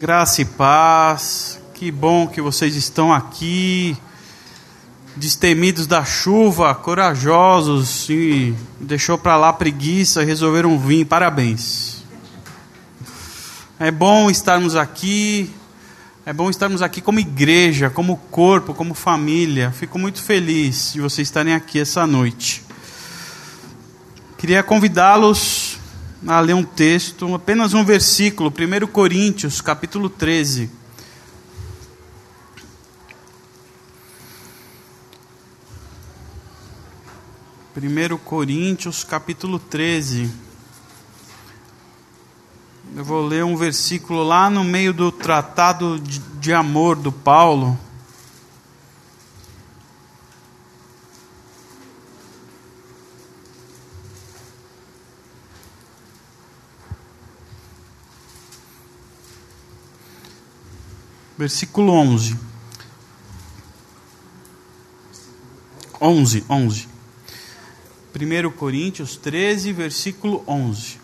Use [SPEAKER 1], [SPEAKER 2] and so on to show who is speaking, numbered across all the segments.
[SPEAKER 1] Graça e paz, que bom que vocês estão aqui, destemidos da chuva, corajosos e deixou para lá preguiça, resolveram vir, parabéns. É bom estarmos aqui, é bom estarmos aqui como igreja, como corpo, como família. Fico muito feliz de vocês estarem aqui essa noite. Queria convidá-los a ler um texto, apenas um versículo, 1 Coríntios, capítulo 13. Primeiro Coríntios, capítulo 13. Eu vou ler um versículo lá no meio do tratado de amor do Paulo. Versículo 11. 11, 11. 1 Coríntios 13, versículo 11.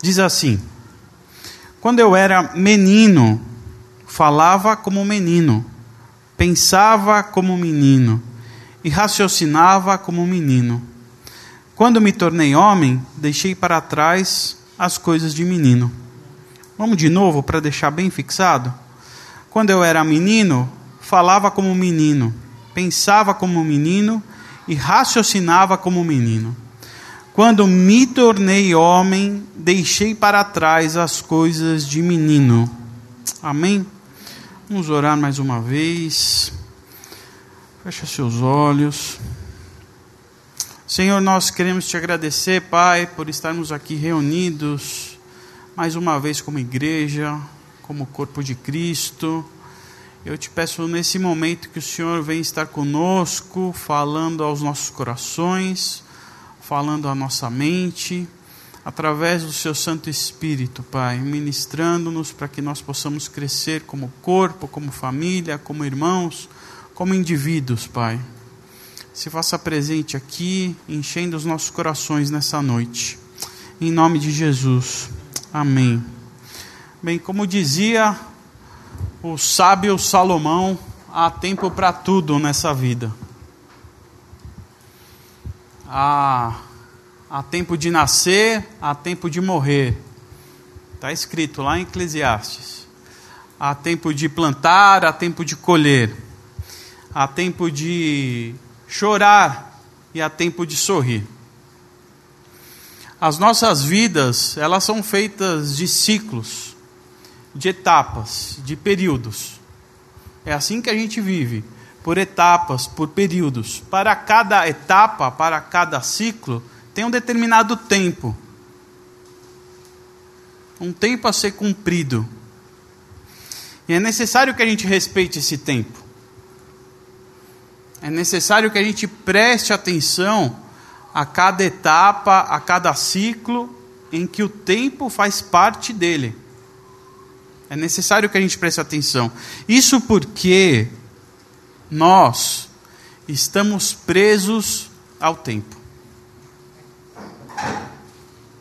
[SPEAKER 1] Diz assim: Quando eu era menino, falava como menino, pensava como menino e raciocinava como menino. Quando me tornei homem, deixei para trás as coisas de menino. Vamos de novo para deixar bem fixado? Quando eu era menino, falava como menino, pensava como menino e raciocinava como menino. Quando me tornei homem, deixei para trás as coisas de menino. Amém? Vamos orar mais uma vez. Fecha seus olhos. Senhor, nós queremos te agradecer, Pai, por estarmos aqui reunidos mais uma vez como igreja, como corpo de Cristo. Eu te peço nesse momento que o Senhor venha estar conosco, falando aos nossos corações, falando à nossa mente, através do seu Santo Espírito, Pai, ministrando-nos para que nós possamos crescer como corpo, como família, como irmãos, como indivíduos, Pai. Se faça presente aqui, enchendo os nossos corações nessa noite. Em nome de Jesus. Amém. Bem, como dizia o sábio Salomão, há tempo para tudo nessa vida. Há, há tempo de nascer, há tempo de morrer. Está escrito lá em Eclesiastes. Há tempo de plantar, há tempo de colher. Há tempo de chorar e há tempo de sorrir. As nossas vidas, elas são feitas de ciclos, de etapas, de períodos. É assim que a gente vive, por etapas, por períodos. Para cada etapa, para cada ciclo, tem um determinado tempo. Um tempo a ser cumprido. E é necessário que a gente respeite esse tempo. É necessário que a gente preste atenção a cada etapa, a cada ciclo em que o tempo faz parte dele. É necessário que a gente preste atenção. Isso porque nós estamos presos ao tempo.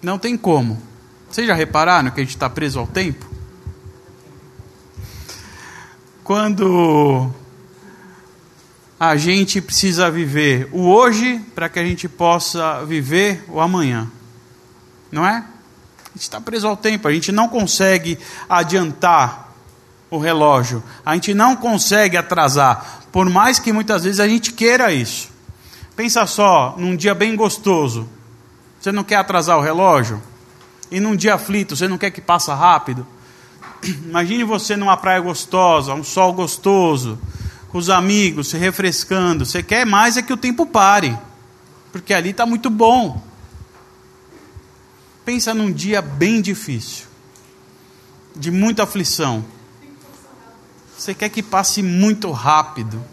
[SPEAKER 1] Não tem como. Vocês já repararam que a gente está preso ao tempo? Quando a gente precisa viver o hoje para que a gente possa viver o amanhã. Não é? A gente está preso ao tempo, a gente não consegue adiantar o relógio, a gente não consegue atrasar, por mais que muitas vezes a gente queira isso. Pensa só, num dia bem gostoso, você não quer atrasar o relógio? E num dia aflito, você não quer que passe rápido? Imagine você numa praia gostosa, um sol gostoso, com os amigos, se refrescando. Você quer mais é que o tempo pare, porque ali está muito bom. Pensa num dia bem difícil, de muita aflição. Você quer que passe muito rápido.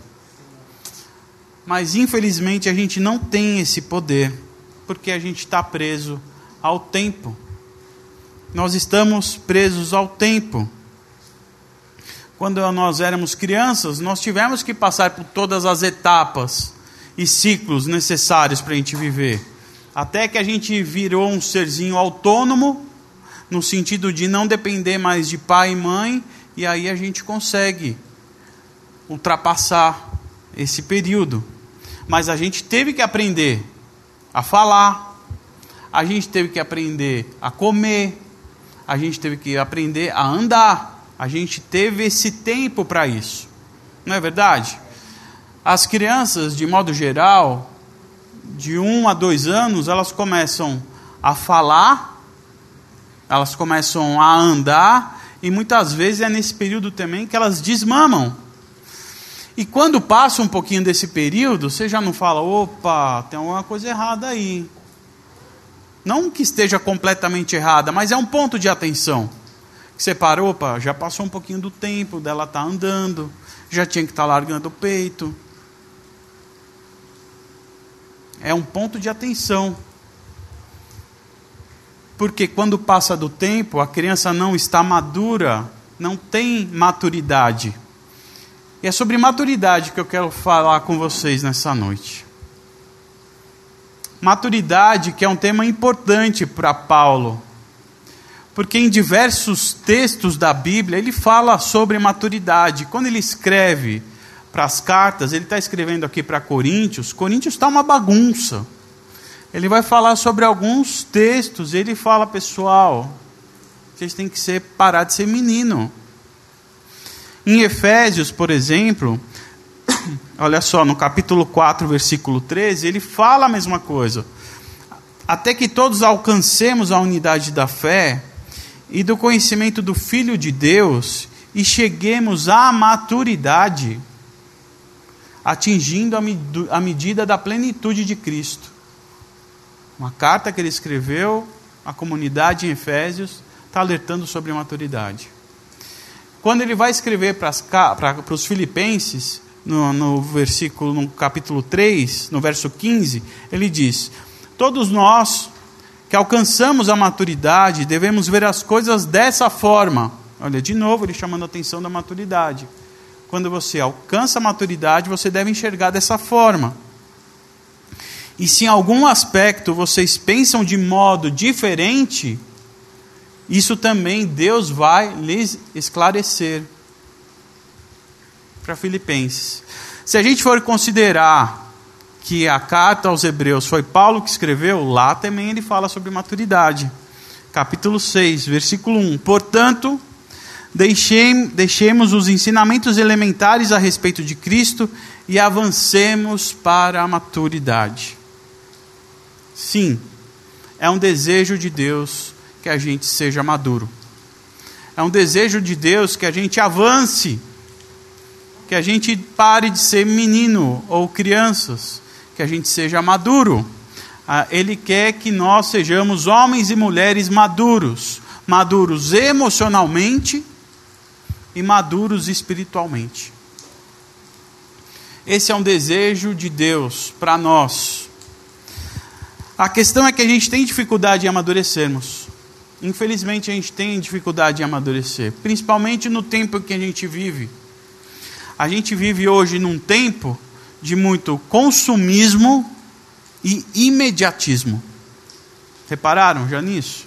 [SPEAKER 1] Mas infelizmente a gente não tem esse poder, porque a gente está preso ao tempo. Nós estamos presos ao tempo quando nós éramos crianças, nós tivemos que passar por todas as etapas e ciclos necessários para a gente viver. Até que a gente virou um serzinho autônomo, no sentido de não depender mais de pai e mãe, e aí a gente consegue ultrapassar esse período. Mas a gente teve que aprender a falar, a gente teve que aprender a comer, a gente teve que aprender a andar, a gente teve esse tempo para isso. Não é verdade? As crianças, de modo geral, de um a dois anos, elas começam a falar, elas começam a andar, e muitas vezes é nesse período também que elas desmamam. E quando passa um pouquinho desse período, você já não fala, opa, tem alguma coisa errada aí. Não que esteja completamente errada, mas é um ponto de atenção. Você para, opa, já passou um pouquinho do tempo dela tá andando, já tinha que estar tá largando o peito. É um ponto de atenção. Porque quando passa do tempo, a criança não está madura, não tem maturidade. E é sobre maturidade que eu quero falar com vocês nessa noite. Maturidade, que é um tema importante para Paulo, porque em diversos textos da Bíblia ele fala sobre maturidade. Quando ele escreve para as cartas, ele está escrevendo aqui para Coríntios, Coríntios está uma bagunça. Ele vai falar sobre alguns textos, ele fala, pessoal, vocês têm que ser, parar de ser menino. Em Efésios, por exemplo, olha só, no capítulo 4, versículo 13, ele fala a mesma coisa. Até que todos alcancemos a unidade da fé e do conhecimento do Filho de Deus e cheguemos à maturidade, atingindo a medida da plenitude de Cristo. Uma carta que ele escreveu à comunidade em Efésios está alertando sobre a maturidade. Quando ele vai escrever para os filipenses, no, no versículo, no capítulo 3, no verso 15, ele diz: Todos nós que alcançamos a maturidade devemos ver as coisas dessa forma. Olha, de novo, ele chamando a atenção da maturidade. Quando você alcança a maturidade, você deve enxergar dessa forma. E se em algum aspecto vocês pensam de modo diferente, isso também Deus vai lhes esclarecer. Para Filipenses. Se a gente for considerar que a carta aos Hebreus foi Paulo que escreveu, lá também ele fala sobre maturidade. Capítulo 6, versículo 1. Portanto, deixemos os ensinamentos elementares a respeito de Cristo e avancemos para a maturidade. Sim, é um desejo de Deus que a gente seja maduro. É um desejo de Deus que a gente avance, que a gente pare de ser menino ou crianças, que a gente seja maduro. Ah, ele quer que nós sejamos homens e mulheres maduros, maduros emocionalmente e maduros espiritualmente. Esse é um desejo de Deus para nós. A questão é que a gente tem dificuldade em amadurecermos. Infelizmente a gente tem dificuldade em amadurecer, principalmente no tempo que a gente vive. A gente vive hoje num tempo de muito consumismo e imediatismo. Repararam já nisso?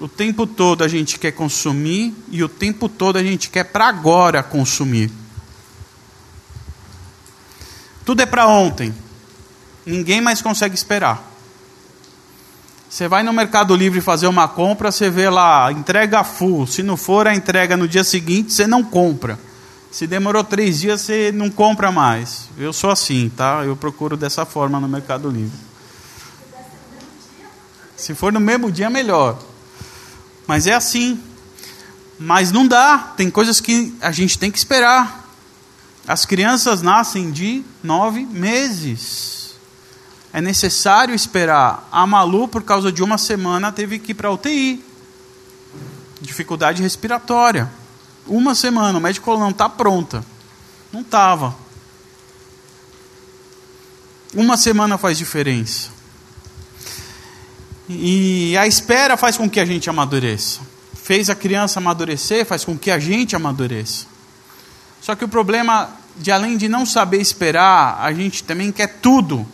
[SPEAKER 1] O tempo todo a gente quer consumir e o tempo todo a gente quer para agora consumir. Tudo é para ontem. Ninguém mais consegue esperar. Você vai no Mercado Livre fazer uma compra, você vê lá, entrega full. Se não for a entrega no dia seguinte, você não compra. Se demorou três dias, você não compra mais. Eu sou assim, tá? Eu procuro dessa forma no Mercado Livre. Se for no mesmo dia, melhor. Mas é assim. Mas não dá. Tem coisas que a gente tem que esperar. As crianças nascem de nove meses é necessário esperar. A Malu, por causa de uma semana, teve que ir para UTI. Dificuldade respiratória. Uma semana, o médico falou: não está pronta. Não estava. Uma semana faz diferença. E a espera faz com que a gente amadureça. Fez a criança amadurecer, faz com que a gente amadureça. Só que o problema de além de não saber esperar, a gente também quer tudo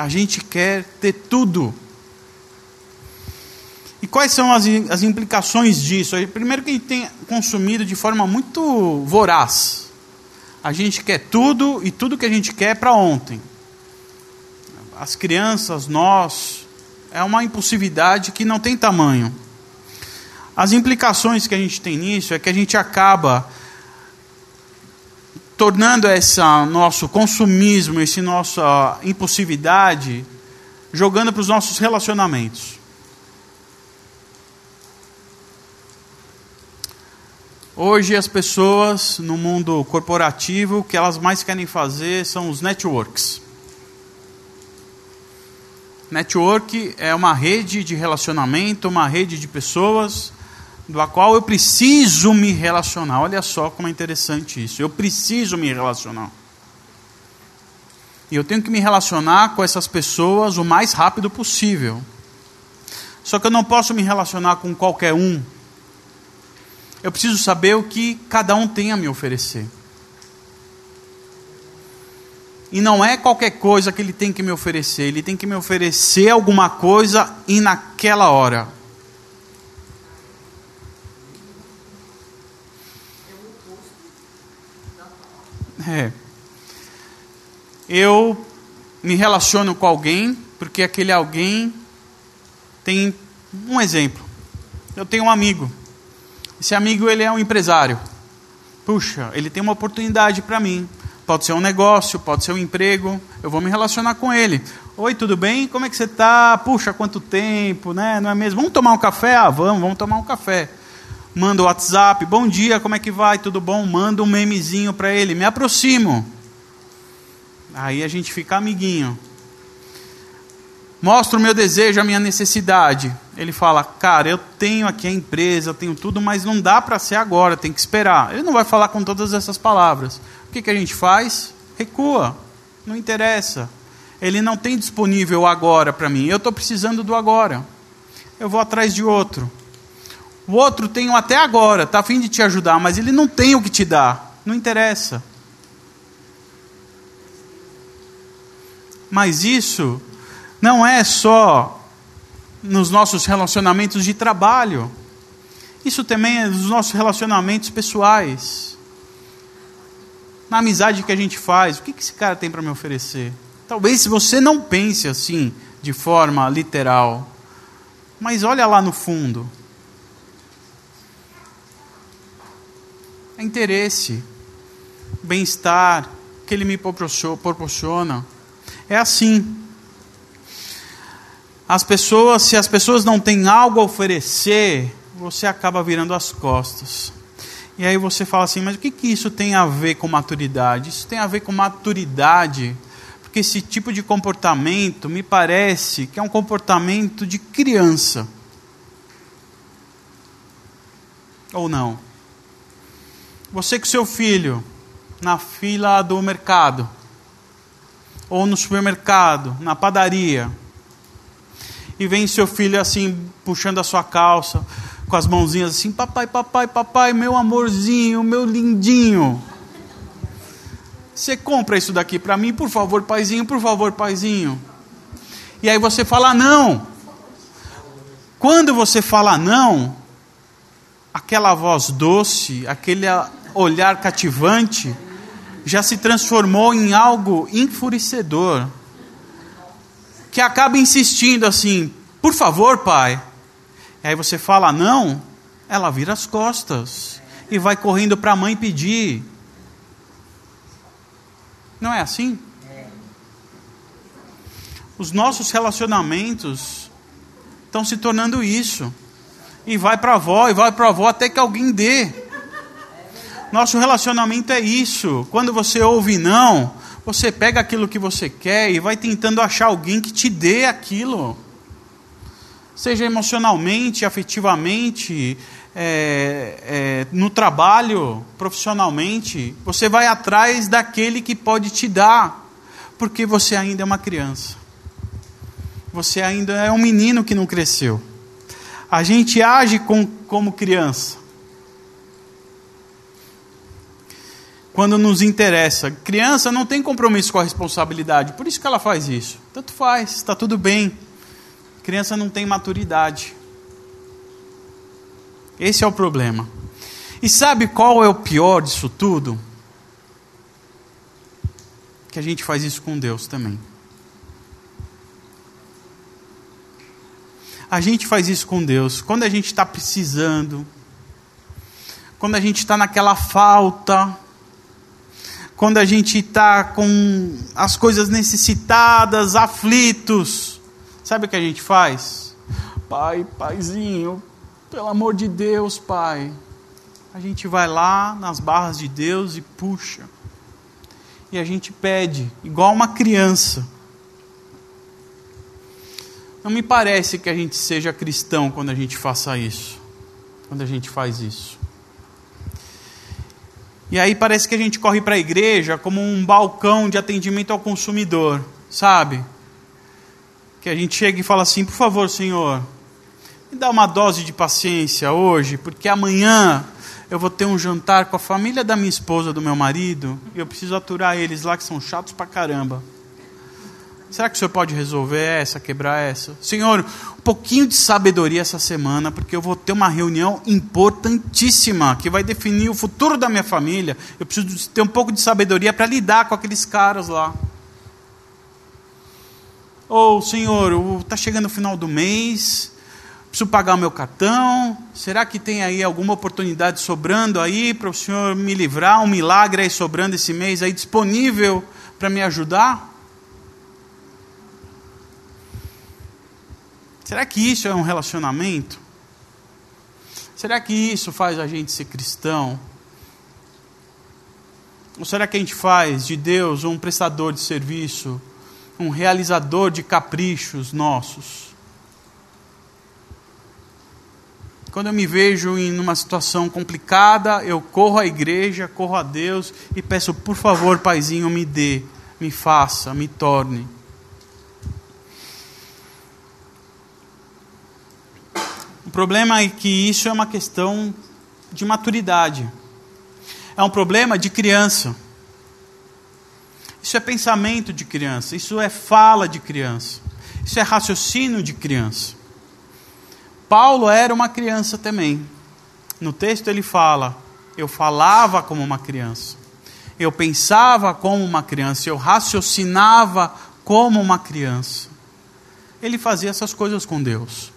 [SPEAKER 1] a gente quer ter tudo quais são as, as implicações disso? Primeiro que a gente tem consumido de forma muito voraz. A gente quer tudo e tudo que a gente quer é para ontem. As crianças, nós, é uma impulsividade que não tem tamanho. As implicações que a gente tem nisso é que a gente acaba tornando esse nosso consumismo, essa nossa impulsividade, jogando para os nossos relacionamentos. Hoje as pessoas no mundo corporativo, o que elas mais querem fazer são os networks. Network é uma rede de relacionamento, uma rede de pessoas do qual eu preciso me relacionar. Olha só como é interessante isso. Eu preciso me relacionar. E eu tenho que me relacionar com essas pessoas o mais rápido possível. Só que eu não posso me relacionar com qualquer um. Eu preciso saber o que cada um tem a me oferecer. E não é qualquer coisa que ele tem que me oferecer, ele tem que me oferecer alguma coisa e naquela hora. É. Eu me relaciono com alguém porque aquele alguém tem um exemplo. Eu tenho um amigo. Esse amigo ele é um empresário. Puxa, ele tem uma oportunidade para mim. Pode ser um negócio, pode ser um emprego. Eu vou me relacionar com ele. Oi, tudo bem? Como é que você está? Puxa, quanto tempo, né? Não é mesmo? Vamos tomar um café? Ah, vamos, vamos tomar um café manda o WhatsApp, bom dia, como é que vai? Tudo bom? Manda um memezinho para ele, me aproximo. Aí a gente fica amiguinho. Mostro o meu desejo, a minha necessidade. Ele fala, cara, eu tenho aqui a empresa, eu tenho tudo, mas não dá para ser agora, tem que esperar. Ele não vai falar com todas essas palavras. O que, que a gente faz? Recua, não interessa. Ele não tem disponível agora para mim, eu estou precisando do agora. Eu vou atrás de outro. O outro tem até agora, está a fim de te ajudar, mas ele não tem o que te dar. Não interessa. Mas isso não é só nos nossos relacionamentos de trabalho. Isso também é nos nossos relacionamentos pessoais. Na amizade que a gente faz, o que esse cara tem para me oferecer? Talvez você não pense assim, de forma literal. Mas olha lá no fundo. é interesse, bem-estar que Ele me proporciona. É assim. As pessoas, se as pessoas não têm algo a oferecer, você acaba virando as costas. E aí você fala assim, mas o que, que isso tem a ver com maturidade? Isso tem a ver com maturidade, porque esse tipo de comportamento me parece que é um comportamento de criança. Ou não? Você com seu filho na fila do mercado, ou no supermercado, na padaria, e vem seu filho assim, puxando a sua calça, com as mãozinhas assim: Papai, papai, papai, meu amorzinho, meu lindinho. Você compra isso daqui para mim, por favor, paizinho, por favor, paizinho. E aí você fala não. Quando você fala não, aquela voz doce, aquele olhar cativante já se transformou em algo enfurecedor. Que acaba insistindo assim: por favor, pai. E aí você fala não, ela vira as costas e vai correndo para a mãe pedir. Não é assim? Os nossos relacionamentos estão se tornando isso. E vai para a avó, e vai para a avó até que alguém dê. Nosso relacionamento é isso. Quando você ouve não, você pega aquilo que você quer e vai tentando achar alguém que te dê aquilo. Seja emocionalmente, afetivamente, é, é, no trabalho, profissionalmente. Você vai atrás daquele que pode te dar, porque você ainda é uma criança. Você ainda é um menino que não cresceu. A gente age com, como criança. Quando nos interessa. Criança não tem compromisso com a responsabilidade, por isso que ela faz isso. Tanto faz, está tudo bem. Criança não tem maturidade. Esse é o problema. E sabe qual é o pior disso tudo? Que a gente faz isso com Deus também. A gente faz isso com Deus quando a gente está precisando, quando a gente está naquela falta, quando a gente está com as coisas necessitadas, aflitos. Sabe o que a gente faz? Pai, paizinho, pelo amor de Deus, pai. A gente vai lá nas barras de Deus e puxa. E a gente pede, igual uma criança. Não me parece que a gente seja cristão quando a gente faça isso. Quando a gente faz isso. E aí parece que a gente corre para a igreja como um balcão de atendimento ao consumidor, sabe? Que a gente chega e fala assim: por favor, senhor, me dá uma dose de paciência hoje, porque amanhã eu vou ter um jantar com a família da minha esposa, do meu marido, e eu preciso aturar eles lá que são chatos pra caramba. Será que o Senhor pode resolver essa, quebrar essa? Senhor, um pouquinho de sabedoria essa semana, porque eu vou ter uma reunião importantíssima que vai definir o futuro da minha família. Eu preciso ter um pouco de sabedoria para lidar com aqueles caras lá. Ou, oh, Senhor, está chegando o final do mês, preciso pagar o meu cartão. Será que tem aí alguma oportunidade sobrando aí para o Senhor me livrar? Um milagre aí sobrando esse mês aí disponível para me ajudar? Será que isso é um relacionamento? Será que isso faz a gente ser cristão? Ou será que a gente faz de Deus um prestador de serviço, um realizador de caprichos nossos? Quando eu me vejo em uma situação complicada, eu corro à igreja, corro a Deus e peço, por favor, Paizinho, me dê, me faça, me torne. O problema é que isso é uma questão de maturidade. É um problema de criança. Isso é pensamento de criança. Isso é fala de criança. Isso é raciocínio de criança. Paulo era uma criança também. No texto ele fala: Eu falava como uma criança. Eu pensava como uma criança. Eu raciocinava como uma criança. Ele fazia essas coisas com Deus.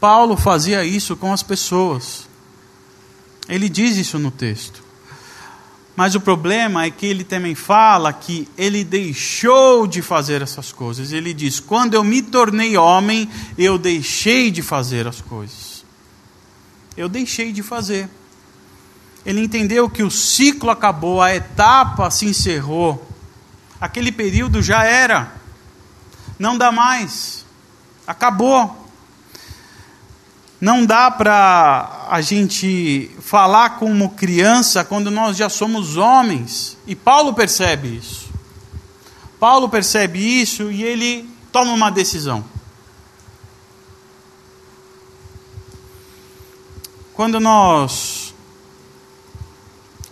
[SPEAKER 1] Paulo fazia isso com as pessoas. Ele diz isso no texto. Mas o problema é que ele também fala que ele deixou de fazer essas coisas. Ele diz: Quando eu me tornei homem, eu deixei de fazer as coisas. Eu deixei de fazer. Ele entendeu que o ciclo acabou, a etapa se encerrou. Aquele período já era. Não dá mais. Acabou. Não dá para a gente falar como criança quando nós já somos homens. E Paulo percebe isso. Paulo percebe isso e ele toma uma decisão. Quando nós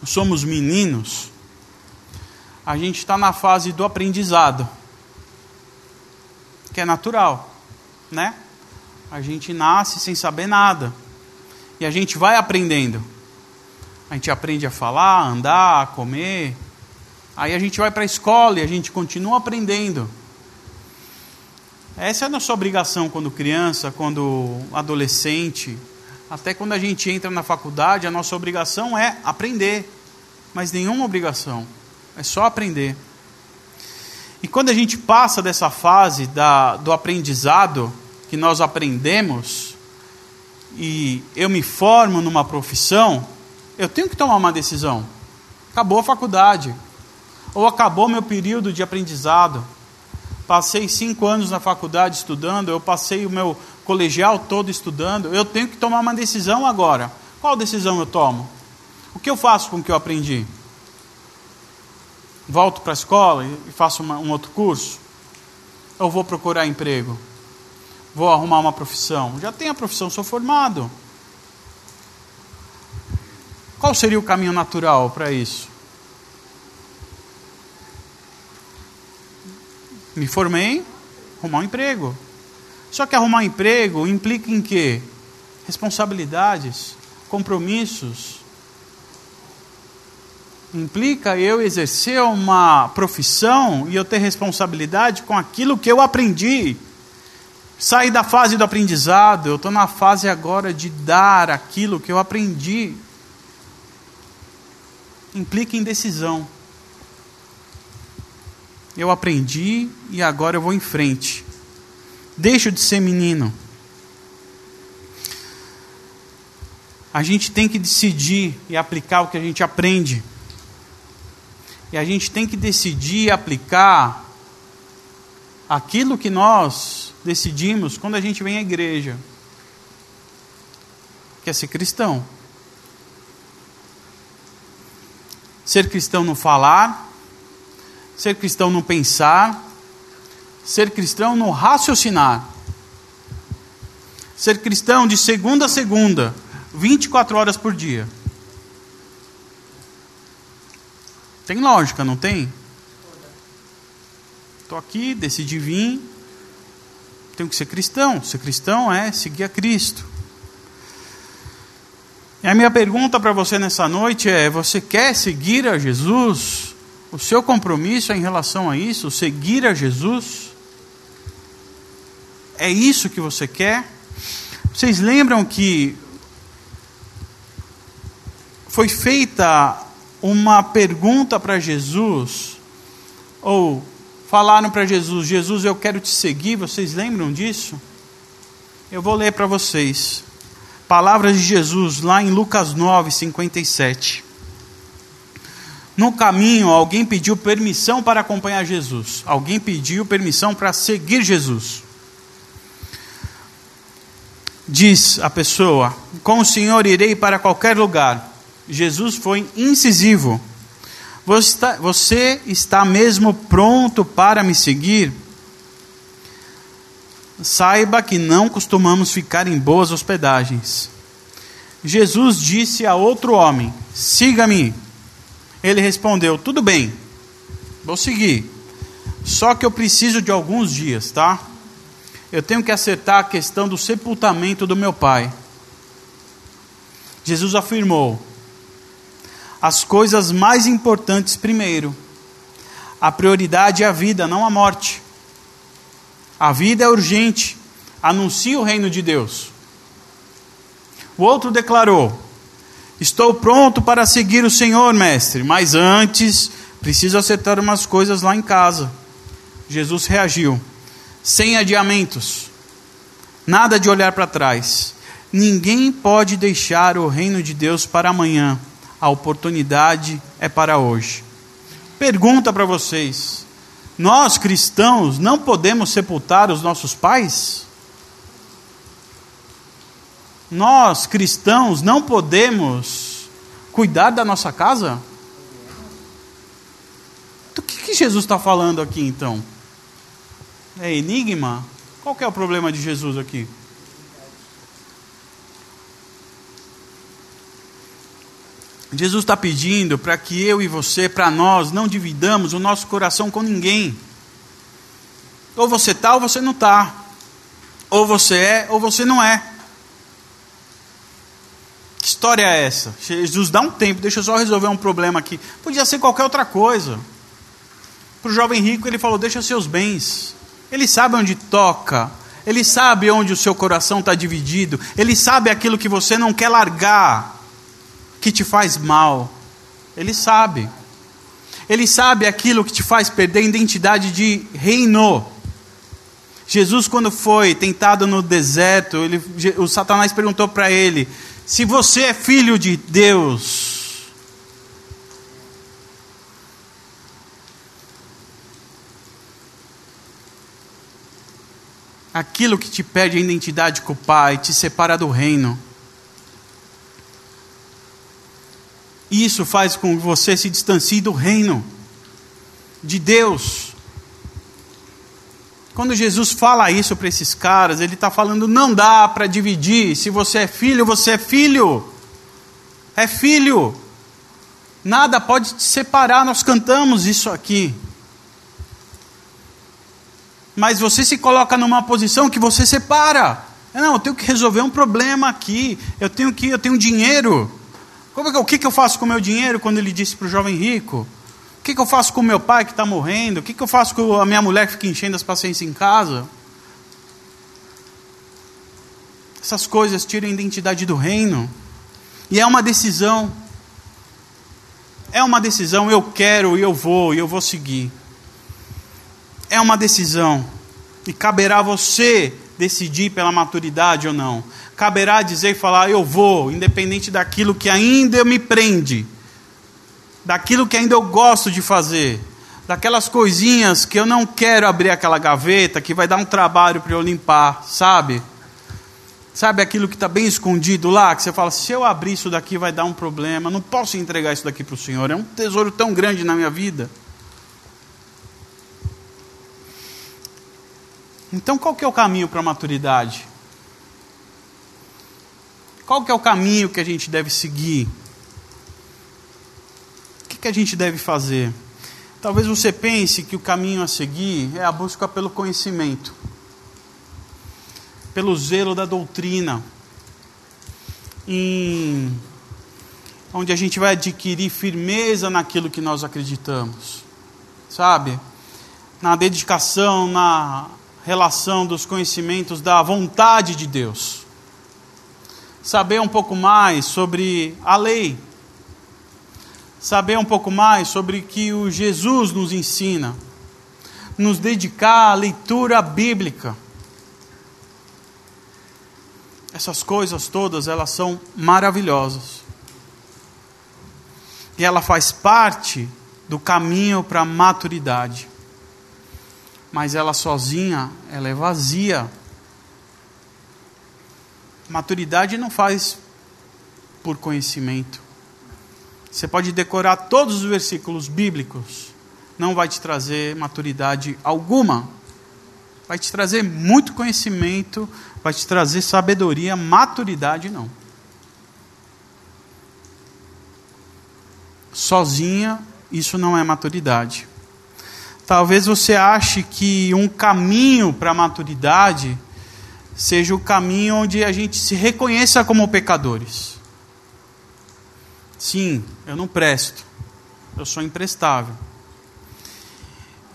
[SPEAKER 1] somos meninos, a gente está na fase do aprendizado, que é natural, né? A gente nasce sem saber nada. E a gente vai aprendendo. A gente aprende a falar, a andar, a comer. Aí a gente vai para a escola e a gente continua aprendendo. Essa é a nossa obrigação quando criança, quando adolescente, até quando a gente entra na faculdade, a nossa obrigação é aprender, mas nenhuma obrigação, é só aprender. E quando a gente passa dessa fase da, do aprendizado, que nós aprendemos e eu me formo numa profissão, eu tenho que tomar uma decisão. Acabou a faculdade, ou acabou meu período de aprendizado. Passei cinco anos na faculdade estudando, eu passei o meu colegial todo estudando. Eu tenho que tomar uma decisão agora. Qual decisão eu tomo? O que eu faço com o que eu aprendi? Volto para a escola e faço uma, um outro curso? Ou vou procurar emprego? Vou arrumar uma profissão. Já tenho a profissão, sou formado. Qual seria o caminho natural para isso? Me formei, arrumar um emprego. Só que arrumar um emprego implica em quê? Responsabilidades. compromissos. Implica eu exercer uma profissão e eu ter responsabilidade com aquilo que eu aprendi. Sair da fase do aprendizado, eu estou na fase agora de dar aquilo que eu aprendi. Implica em decisão. Eu aprendi e agora eu vou em frente. Deixo de ser menino. A gente tem que decidir e aplicar o que a gente aprende. E a gente tem que decidir e aplicar aquilo que nós decidimos quando a gente vem à igreja. Que é ser cristão. Ser cristão no falar, ser cristão no pensar, ser cristão no raciocinar. Ser cristão de segunda a segunda, 24 horas por dia. Tem lógica, não tem? Estou aqui, decidi vir. Tenho que ser cristão. Ser cristão é seguir a Cristo. E a minha pergunta para você nessa noite é: você quer seguir a Jesus? O seu compromisso é em relação a isso? Seguir a Jesus? É isso que você quer? Vocês lembram que foi feita uma pergunta para Jesus, ou falaram para Jesus: Jesus, eu quero te seguir, vocês lembram disso? Eu vou ler para vocês. Palavras de Jesus, lá em Lucas 9, 57. No caminho, alguém pediu permissão para acompanhar Jesus. Alguém pediu permissão para seguir Jesus. Diz a pessoa: Com o Senhor irei para qualquer lugar. Jesus foi incisivo. Você está, você está mesmo pronto para me seguir? Saiba que não costumamos ficar em boas hospedagens. Jesus disse a outro homem: Siga-me. Ele respondeu: Tudo bem, vou seguir. Só que eu preciso de alguns dias, tá? Eu tenho que acertar a questão do sepultamento do meu pai. Jesus afirmou: as coisas mais importantes primeiro. A prioridade é a vida, não a morte. A vida é urgente. Anuncia o reino de Deus. O outro declarou: Estou pronto para seguir o Senhor, mestre, mas antes preciso acertar umas coisas lá em casa. Jesus reagiu: Sem adiamentos, nada de olhar para trás. Ninguém pode deixar o reino de Deus para amanhã a oportunidade é para hoje. Pergunta para vocês: nós cristãos não podemos sepultar os nossos pais? Nós cristãos não podemos cuidar da nossa casa? Do que, que Jesus está falando aqui então? É enigma? Qual é o problema de Jesus aqui? Jesus está pedindo para que eu e você, para nós, não dividamos o nosso coração com ninguém. Ou você está ou você não está. Ou você é ou você não é. Que história é essa? Jesus dá um tempo, deixa eu só resolver um problema aqui. Podia ser qualquer outra coisa. Para o jovem rico, ele falou: deixa seus bens. Ele sabe onde toca. Ele sabe onde o seu coração está dividido. Ele sabe aquilo que você não quer largar que te faz mal. Ele sabe. Ele sabe aquilo que te faz perder a identidade de reino. Jesus, quando foi tentado no deserto, ele, o Satanás perguntou para ele: Se você é filho de Deus, aquilo que te perde a identidade com o Pai, te separa do reino. Isso faz com que você se distancie do reino de Deus. Quando Jesus fala isso para esses caras, ele está falando: não dá para dividir. Se você é filho, você é filho. É filho. Nada pode te separar. Nós cantamos isso aqui. Mas você se coloca numa posição que você separa. Não, eu tenho que resolver um problema aqui. Eu tenho que, eu tenho dinheiro. Como, o que, que eu faço com o meu dinheiro? Quando ele disse para o jovem rico. O que, que eu faço com o meu pai que está morrendo? O que, que eu faço com a minha mulher que fica enchendo as paciências em casa? Essas coisas tiram a identidade do reino. E é uma decisão. É uma decisão, eu quero e eu vou, e eu vou seguir. É uma decisão. E caberá a você decidir pela maturidade ou não. Caberá dizer e falar, eu vou, independente daquilo que ainda me prende, daquilo que ainda eu gosto de fazer, daquelas coisinhas que eu não quero abrir aquela gaveta, que vai dar um trabalho para eu limpar, sabe? Sabe aquilo que está bem escondido lá, que você fala, se eu abrir isso daqui vai dar um problema, não posso entregar isso daqui para o Senhor, é um tesouro tão grande na minha vida. Então qual que é o caminho para a maturidade? Qual que é o caminho que a gente deve seguir? O que, que a gente deve fazer? Talvez você pense que o caminho a seguir é a busca pelo conhecimento pelo zelo da doutrina, em, onde a gente vai adquirir firmeza naquilo que nós acreditamos, sabe? Na dedicação, na relação dos conhecimentos da vontade de Deus. Saber um pouco mais sobre a lei, saber um pouco mais sobre o que o Jesus nos ensina, nos dedicar à leitura bíblica essas coisas todas, elas são maravilhosas. E ela faz parte do caminho para a maturidade. Mas ela sozinha, ela é vazia. Maturidade não faz por conhecimento. Você pode decorar todos os versículos bíblicos, não vai te trazer maturidade alguma. Vai te trazer muito conhecimento, vai te trazer sabedoria, maturidade não. Sozinha, isso não é maturidade. Talvez você ache que um caminho para a maturidade seja o caminho onde a gente se reconheça como pecadores. Sim, eu não presto, eu sou imprestável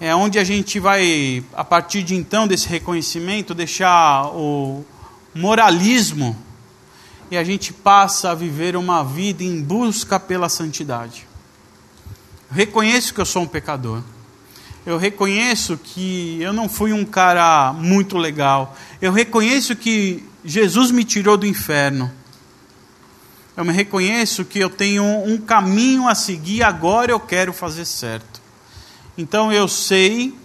[SPEAKER 1] é onde a gente vai, a partir de então, desse reconhecimento, deixar o moralismo e a gente passa a viver uma vida em busca pela santidade. Reconheço que eu sou um pecador. Eu reconheço que eu não fui um cara muito legal. Eu reconheço que Jesus me tirou do inferno. Eu me reconheço que eu tenho um caminho a seguir, agora eu quero fazer certo. Então eu sei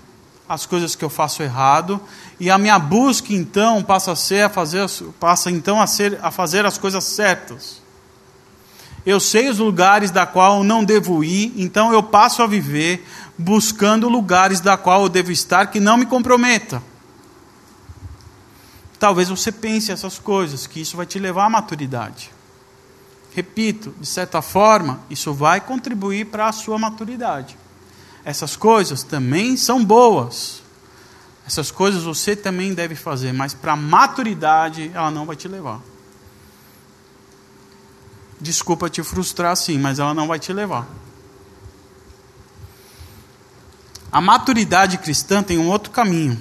[SPEAKER 1] as coisas que eu faço errado e a minha busca então passa a ser a fazer passa então a ser a fazer as coisas certas. Eu sei os lugares da qual não devo ir, então eu passo a viver buscando lugares da qual eu devo estar que não me comprometa. Talvez você pense essas coisas, que isso vai te levar à maturidade. Repito, de certa forma, isso vai contribuir para a sua maturidade essas coisas também são boas. Essas coisas você também deve fazer, mas para a maturidade ela não vai te levar. Desculpa te frustrar sim, mas ela não vai te levar. A maturidade cristã tem um outro caminho.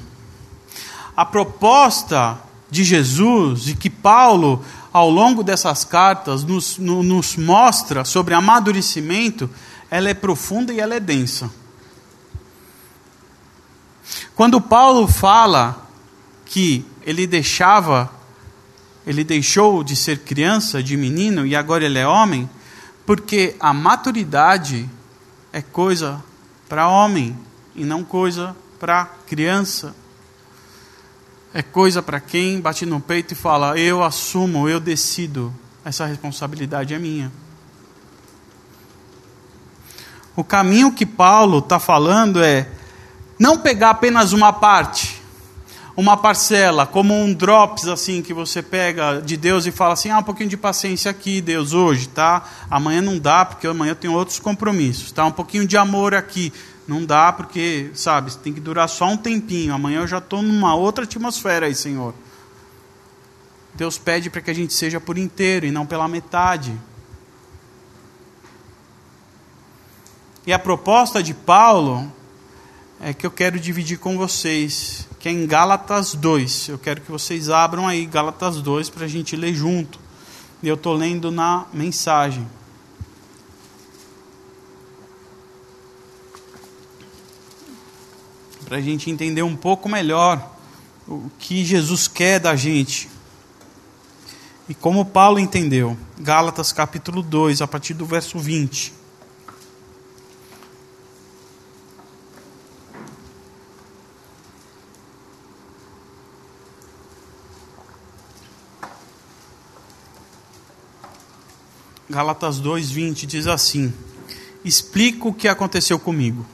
[SPEAKER 1] A proposta de Jesus e que Paulo, ao longo dessas cartas, nos, nos mostra sobre amadurecimento, ela é profunda e ela é densa. Quando Paulo fala que ele deixava, ele deixou de ser criança, de menino, e agora ele é homem, porque a maturidade é coisa para homem e não coisa para criança. É coisa para quem bate no peito e fala: Eu assumo, eu decido, essa responsabilidade é minha. O caminho que Paulo está falando é não pegar apenas uma parte, uma parcela, como um drops assim que você pega de Deus e fala assim: "Ah, um pouquinho de paciência aqui, Deus, hoje, tá? Amanhã não dá porque amanhã eu tenho outros compromissos, tá? Um pouquinho de amor aqui, não dá porque, sabe, tem que durar só um tempinho. Amanhã eu já estou numa outra atmosfera aí, Senhor. Deus pede para que a gente seja por inteiro e não pela metade. E a proposta de Paulo é que eu quero dividir com vocês, que é em Gálatas 2. Eu quero que vocês abram aí Gálatas 2 para a gente ler junto. E eu estou lendo na mensagem. Para a gente entender um pouco melhor o que Jesus quer da gente. E como Paulo entendeu. Gálatas capítulo 2, a partir do verso 20. Galatas 2:20 diz assim: Explico o que aconteceu comigo.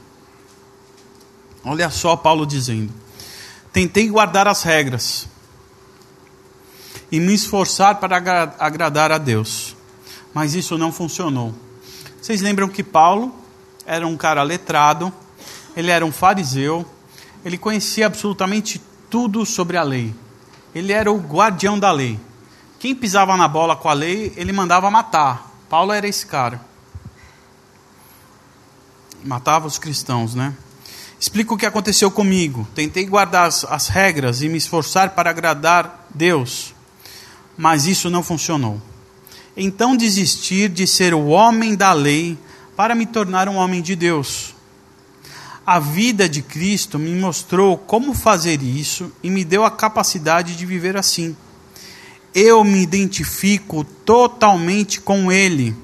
[SPEAKER 1] Olha só Paulo dizendo: Tentei guardar as regras e me esforçar para agradar a Deus, mas isso não funcionou. Vocês lembram que Paulo era um cara letrado, ele era um fariseu, ele conhecia absolutamente tudo sobre a lei. Ele era o guardião da lei. Quem pisava na bola com a lei, ele mandava matar. Paulo era esse cara. Matava os cristãos, né? Explico o que aconteceu comigo. Tentei guardar as, as regras e me esforçar para agradar Deus, mas isso não funcionou. Então desisti de ser o homem da lei para me tornar um homem de Deus. A vida de Cristo me mostrou como fazer isso e me deu a capacidade de viver assim eu me identifico totalmente com Ele.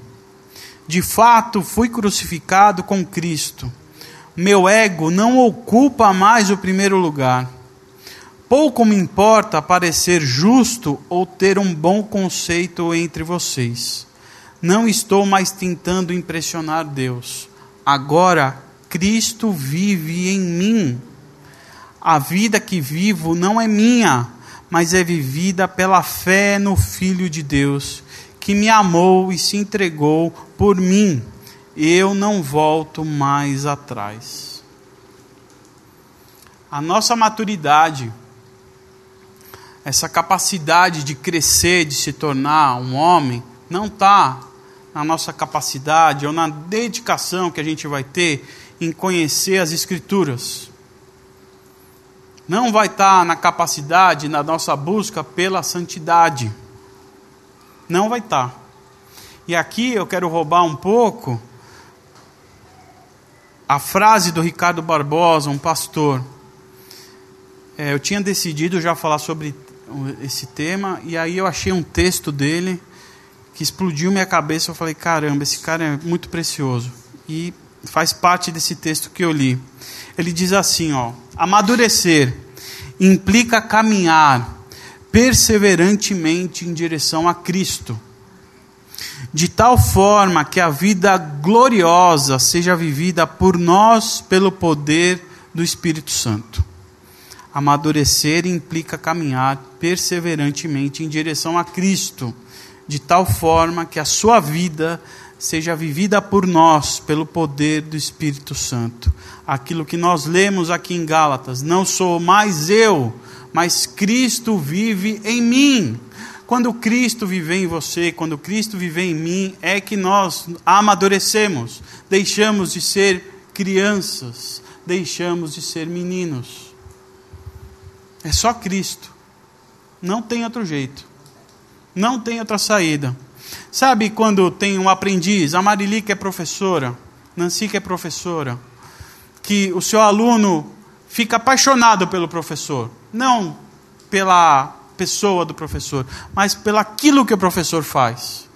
[SPEAKER 1] De fato, fui crucificado com Cristo. Meu ego não ocupa mais o primeiro lugar. Pouco me importa parecer justo ou ter um bom conceito entre vocês. Não estou mais tentando impressionar Deus. Agora, Cristo vive em mim. A vida que vivo não é minha mas é vivida pela fé no Filho de Deus, que me amou e se entregou por mim. Eu não volto mais atrás. A nossa maturidade, essa capacidade de crescer, de se tornar um homem, não está na nossa capacidade ou na dedicação que a gente vai ter em conhecer as Escrituras não vai estar na capacidade, na nossa busca pela santidade. Não vai estar. E aqui eu quero roubar um pouco a frase do Ricardo Barbosa, um pastor. É, eu tinha decidido já falar sobre esse tema, e aí eu achei um texto dele que explodiu minha cabeça. Eu falei: caramba, esse cara é muito precioso. E faz parte desse texto que eu li. Ele diz assim, ó: Amadurecer implica caminhar perseverantemente em direção a Cristo, de tal forma que a vida gloriosa seja vivida por nós pelo poder do Espírito Santo. Amadurecer implica caminhar perseverantemente em direção a Cristo, de tal forma que a sua vida seja vivida por nós pelo poder do Espírito Santo. Aquilo que nós lemos aqui em Gálatas, não sou mais eu, mas Cristo vive em mim. Quando Cristo vive em você, quando Cristo vive em mim, é que nós amadurecemos, deixamos de ser crianças, deixamos de ser meninos. É só Cristo. Não tem outro jeito. Não tem outra saída. Sabe quando tem um aprendiz, a Marili que é professora, Nancy que é professora, que o seu aluno fica apaixonado pelo professor, não pela pessoa do professor, mas pelo aquilo que o professor faz.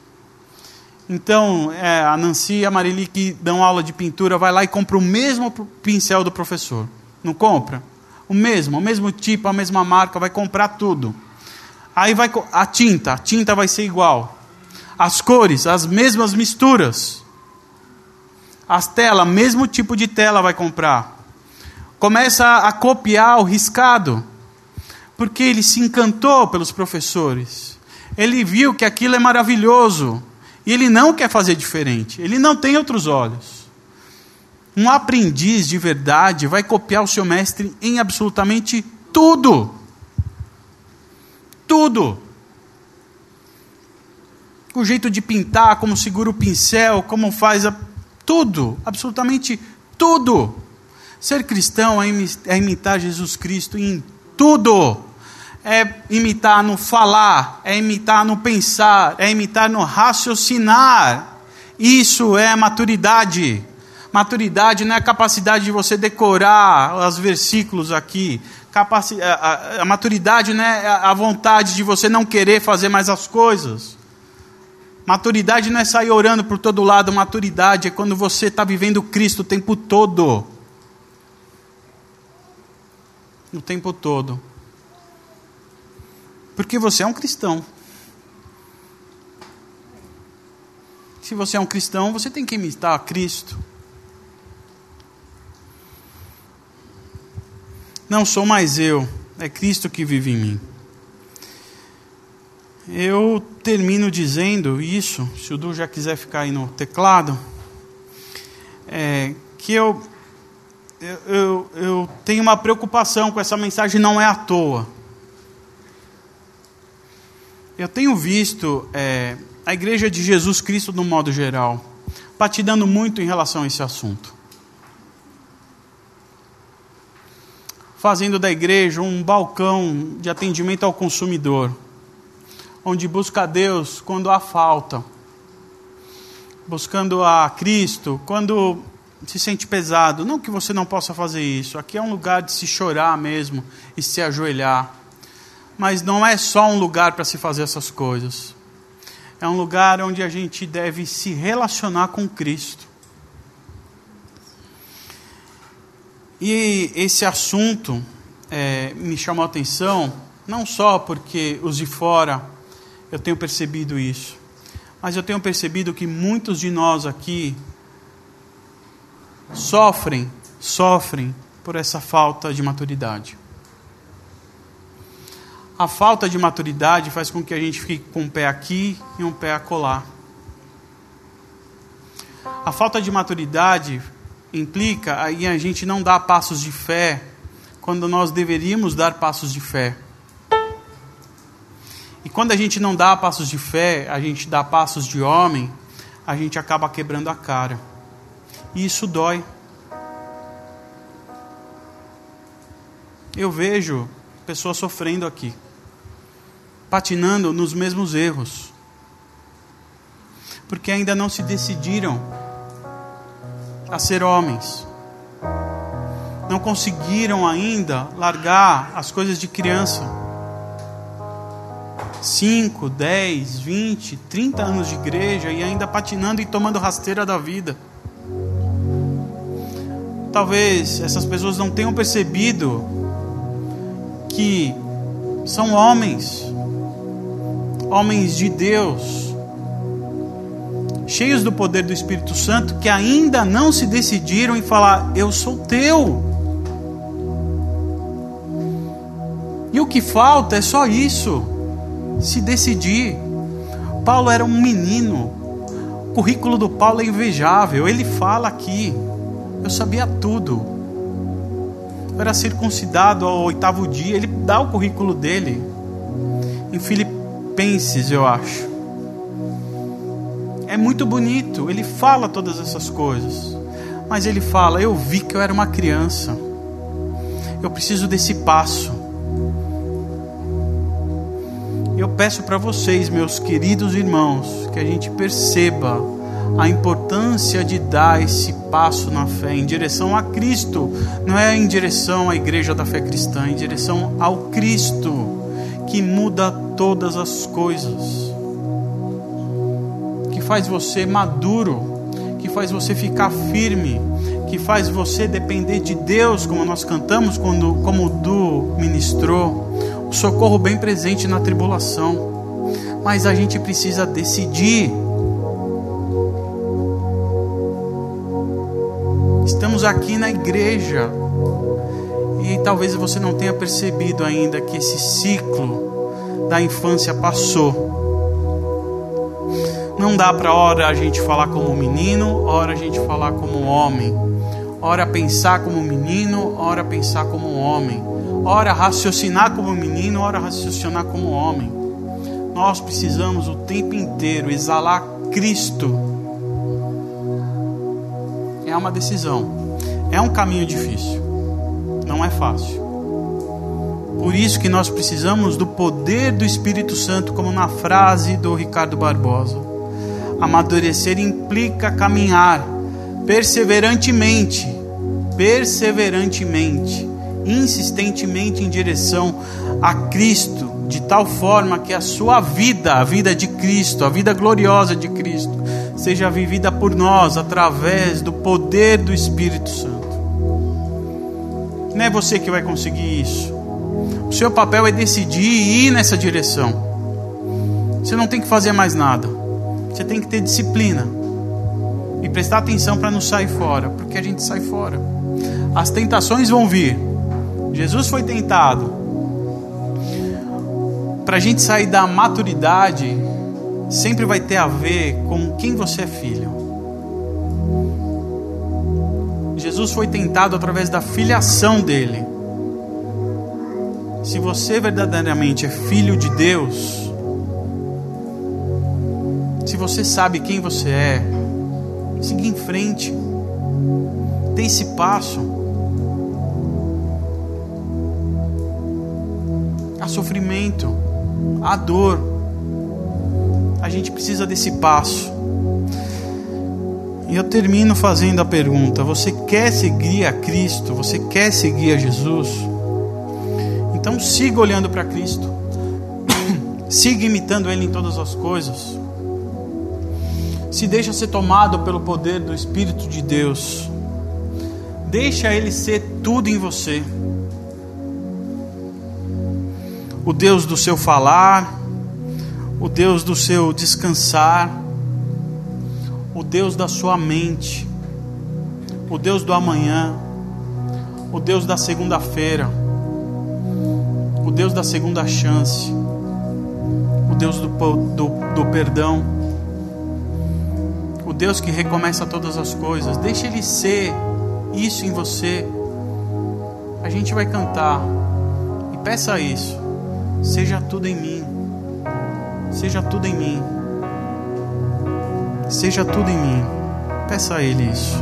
[SPEAKER 1] Então, é, a Nancy e a Marili que dão aula de pintura, vai lá e compra o mesmo pincel do professor. Não compra? O mesmo, o mesmo tipo, a mesma marca, vai comprar tudo. Aí vai a tinta, a tinta vai ser igual as cores, as mesmas misturas. As telas, mesmo tipo de tela vai comprar. Começa a copiar o riscado, porque ele se encantou pelos professores. Ele viu que aquilo é maravilhoso e ele não quer fazer diferente. Ele não tem outros olhos. Um aprendiz de verdade vai copiar o seu mestre em absolutamente tudo. Tudo. o jeito de pintar, como segura o pincel, como faz a... tudo, absolutamente tudo. Ser cristão é, é imitar Jesus Cristo em tudo. É imitar no falar, é imitar no pensar, é imitar no raciocinar. Isso é maturidade. Maturidade não é a capacidade de você decorar os versículos aqui. Capaci a, a, a maturidade não é a vontade de você não querer fazer mais as coisas. Maturidade não é sair orando por todo lado, maturidade é quando você está vivendo Cristo o tempo todo. O tempo todo. Porque você é um cristão. Se você é um cristão, você tem que imitar Cristo. Não sou mais eu, é Cristo que vive em mim. Eu termino dizendo isso, se o Du já quiser ficar aí no teclado, é, que eu, eu, eu tenho uma preocupação com essa mensagem, não é à toa. Eu tenho visto é, a Igreja de Jesus Cristo, no modo geral, patinando muito em relação a esse assunto. Fazendo da igreja um balcão de atendimento ao consumidor onde busca a Deus quando há falta, buscando a Cristo quando se sente pesado. Não que você não possa fazer isso, aqui é um lugar de se chorar mesmo e se ajoelhar. Mas não é só um lugar para se fazer essas coisas. É um lugar onde a gente deve se relacionar com Cristo. E esse assunto é, me chamou a atenção, não só porque os de fora eu tenho percebido isso. Mas eu tenho percebido que muitos de nós aqui sofrem, sofrem por essa falta de maturidade. A falta de maturidade faz com que a gente fique com um pé aqui e um pé acolá. A falta de maturidade implica aí a gente não dar passos de fé quando nós deveríamos dar passos de fé. E quando a gente não dá passos de fé, a gente dá passos de homem, a gente acaba quebrando a cara. E isso dói. Eu vejo pessoas sofrendo aqui, patinando nos mesmos erros, porque ainda não se decidiram a ser homens, não conseguiram ainda largar as coisas de criança 5, 10, 20, 30 anos de igreja e ainda patinando e tomando rasteira da vida. Talvez essas pessoas não tenham percebido que são homens, homens de Deus, cheios do poder do Espírito Santo, que ainda não se decidiram em falar: Eu sou teu. E o que falta é só isso se decidir. Paulo era um menino. O currículo do Paulo é invejável. Ele fala aqui: eu sabia tudo. Eu era circuncidado ao oitavo dia. Ele dá o currículo dele. Em Filipenses, eu acho. É muito bonito. Ele fala todas essas coisas. Mas ele fala: Eu vi que eu era uma criança. Eu preciso desse passo. Eu peço para vocês, meus queridos irmãos, que a gente perceba a importância de dar esse passo na fé em direção a Cristo, não é em direção à igreja da fé cristã, é em direção ao Cristo que muda todas as coisas, que faz você maduro, que faz você ficar firme, que faz você depender de Deus, como nós cantamos quando como o Du ministrou socorro bem presente na tribulação. Mas a gente precisa decidir. Aqui na igreja e talvez você não tenha percebido ainda que esse ciclo da infância passou. Não dá para hora a gente falar como menino, hora a gente falar como homem. Hora pensar como menino, hora pensar como homem ora raciocinar como menino, ora raciocinar como homem. nós precisamos o tempo inteiro exalar Cristo. É uma decisão, é um caminho difícil, não é fácil. Por isso que nós precisamos do poder do Espírito Santo, como na frase do Ricardo Barbosa. Amadurecer implica caminhar perseverantemente, perseverantemente, insistentemente em direção a Cristo, de tal forma que a sua vida, a vida de Cristo, a vida gloriosa de Cristo, seja vivida por nós através do poder do Espírito Santo. Não é você que vai conseguir isso. O seu papel é decidir e ir nessa direção. Você não tem que fazer mais nada. Você tem que ter disciplina e prestar atenção para não sair fora, porque a gente sai fora. As tentações vão vir. Jesus foi tentado. Para a gente sair da maturidade, sempre vai ter a ver com quem você é filho. Jesus foi tentado através da filiação dele. Se você verdadeiramente é filho de Deus, se você sabe quem você é, siga em frente, dê esse passo. Há sofrimento, há dor, a gente precisa desse passo. E eu termino fazendo a pergunta: você quer seguir a Cristo? Você quer seguir a Jesus? Então siga olhando para Cristo, siga imitando Ele em todas as coisas. Se deixa ser tomado pelo poder do Espírito de Deus. Deixa Ele ser tudo em você. O Deus do seu falar, o Deus do seu descansar, o Deus da sua mente, o Deus do amanhã, o Deus da segunda-feira, o Deus da segunda chance, o Deus do, do, do perdão, o Deus que recomeça todas as coisas. Deixe Ele ser isso em você. A gente vai cantar e peça isso. Seja tudo em mim. Seja tudo em mim. Seja tudo em mim. Peça a Ele isso.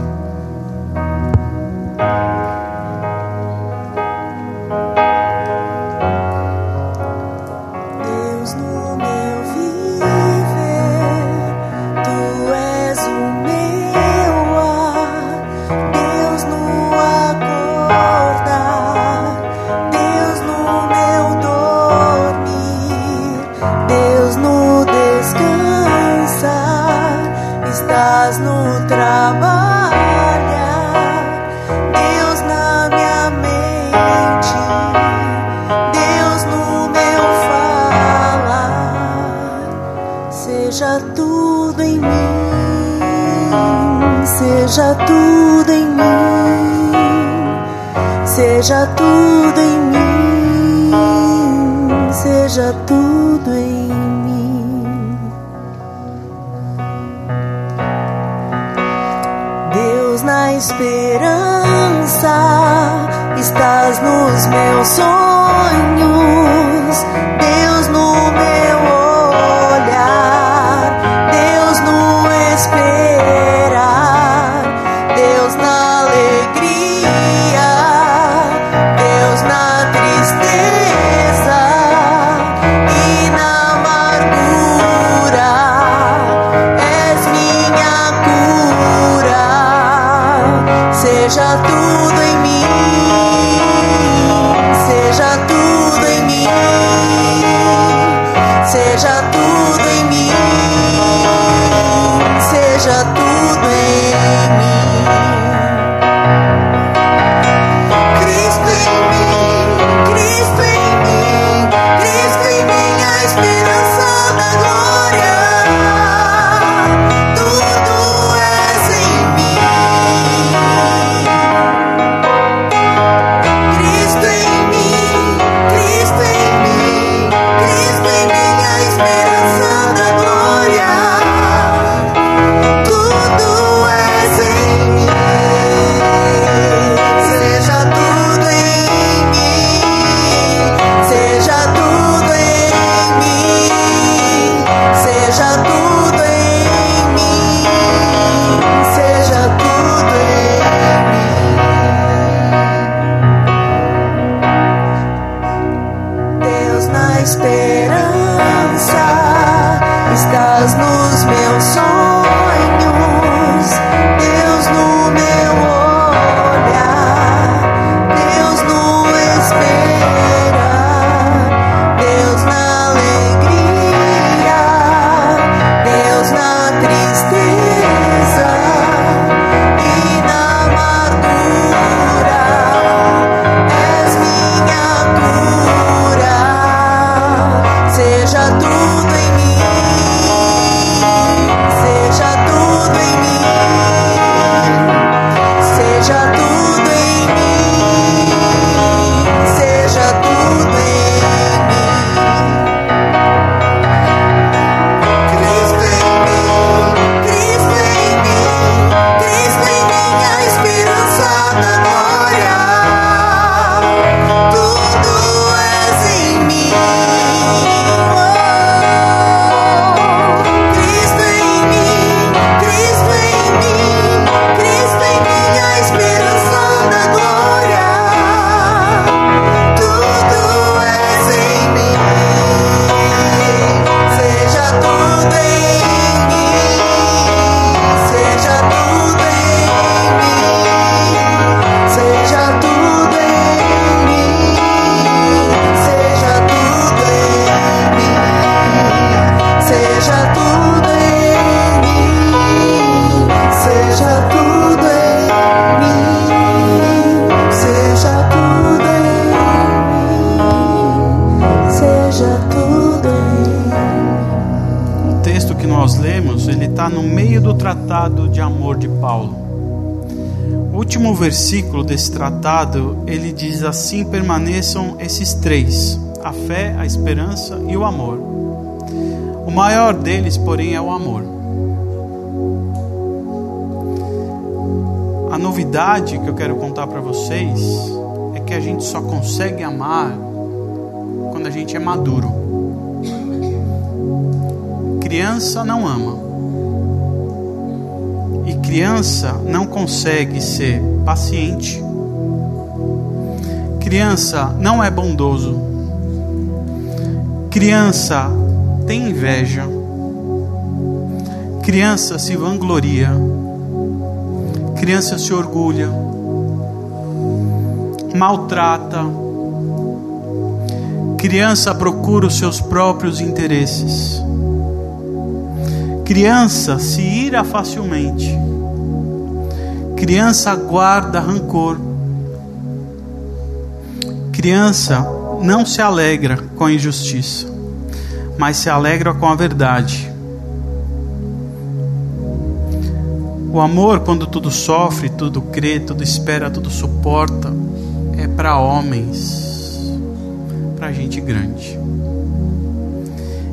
[SPEAKER 2] Seja tudo em mim. Deus na esperança, estás nos meus sonhos, Deus no meu
[SPEAKER 1] versículo desse tratado, ele diz assim: permaneçam esses três: a fé, a esperança e o amor. O maior deles, porém, é o amor. A novidade que eu quero contar para vocês é que a gente só consegue amar quando a gente é maduro. Criança não ama. Criança não consegue ser paciente. Criança não é bondoso. Criança tem inveja. Criança se vangloria. Criança se orgulha. Maltrata. Criança procura os seus próprios interesses. Criança se ira facilmente. Criança guarda rancor. Criança não se alegra com a injustiça, mas se alegra com a verdade. O amor, quando tudo sofre, tudo crê, tudo espera, tudo suporta, é para homens, para gente grande.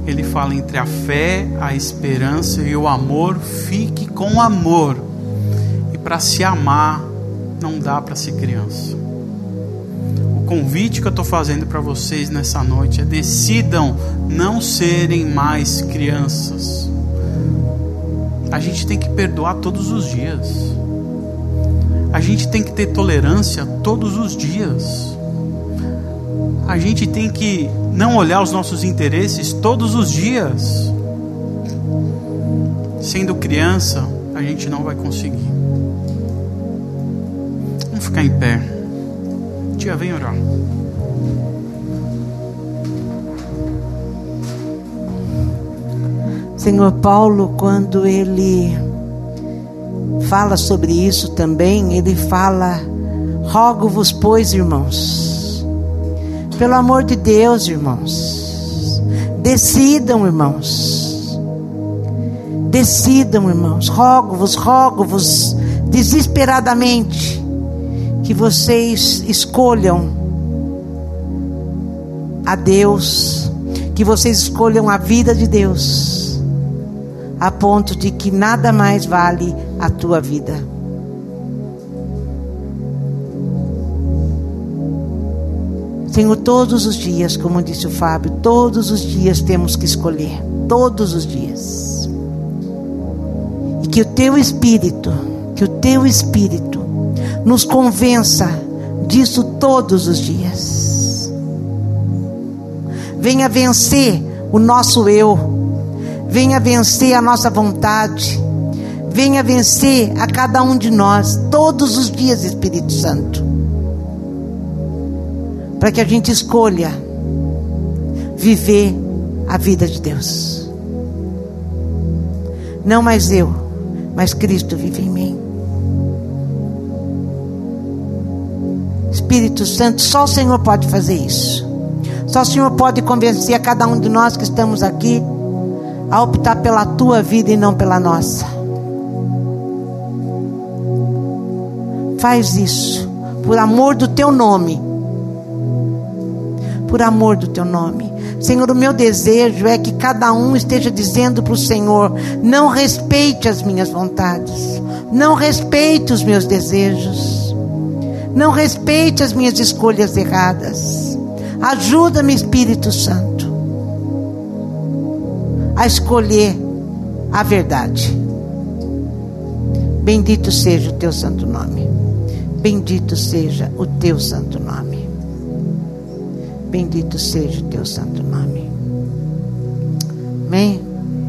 [SPEAKER 1] Ele fala entre a fé, a esperança e o amor, fique com amor. Para se amar, não dá para ser criança. O convite que eu estou fazendo para vocês nessa noite é: decidam não serem mais crianças. A gente tem que perdoar todos os dias. A gente tem que ter tolerância todos os dias. A gente tem que não olhar os nossos interesses todos os dias. Sendo criança, a gente não vai conseguir. Ficar em pé. Tia, vem orar.
[SPEAKER 3] Senhor Paulo, quando ele fala sobre isso também, ele fala: Rogo-vos, pois, irmãos, pelo amor de Deus, irmãos, decidam, irmãos, decidam, irmãos, rogo-vos, rogo-vos, desesperadamente, que vocês escolham a Deus, que vocês escolham a vida de Deus a ponto de que nada mais vale a tua vida. Senhor, todos os dias, como disse o Fábio, todos os dias temos que escolher, todos os dias. E que o teu espírito, que o teu espírito nos convença disso todos os dias. Venha vencer o nosso eu venha vencer a nossa vontade, venha vencer a cada um de nós, todos os dias, Espírito Santo, para que a gente escolha viver a vida de Deus. Não mais eu, mas Cristo vive em mim. Espírito Santo, só o Senhor pode fazer isso. Só o Senhor pode convencer a cada um de nós que estamos aqui a optar pela tua vida e não pela nossa. Faz isso, por amor do teu nome. Por amor do teu nome. Senhor, o meu desejo é que cada um esteja dizendo para o Senhor: não respeite as minhas vontades, não respeite os meus desejos, não respeite as minhas escolhas erradas. Ajuda-me, Espírito Santo, a escolher a verdade. Bendito seja o teu santo nome. Bendito seja o teu santo nome. Bendito seja o teu santo nome. Amém.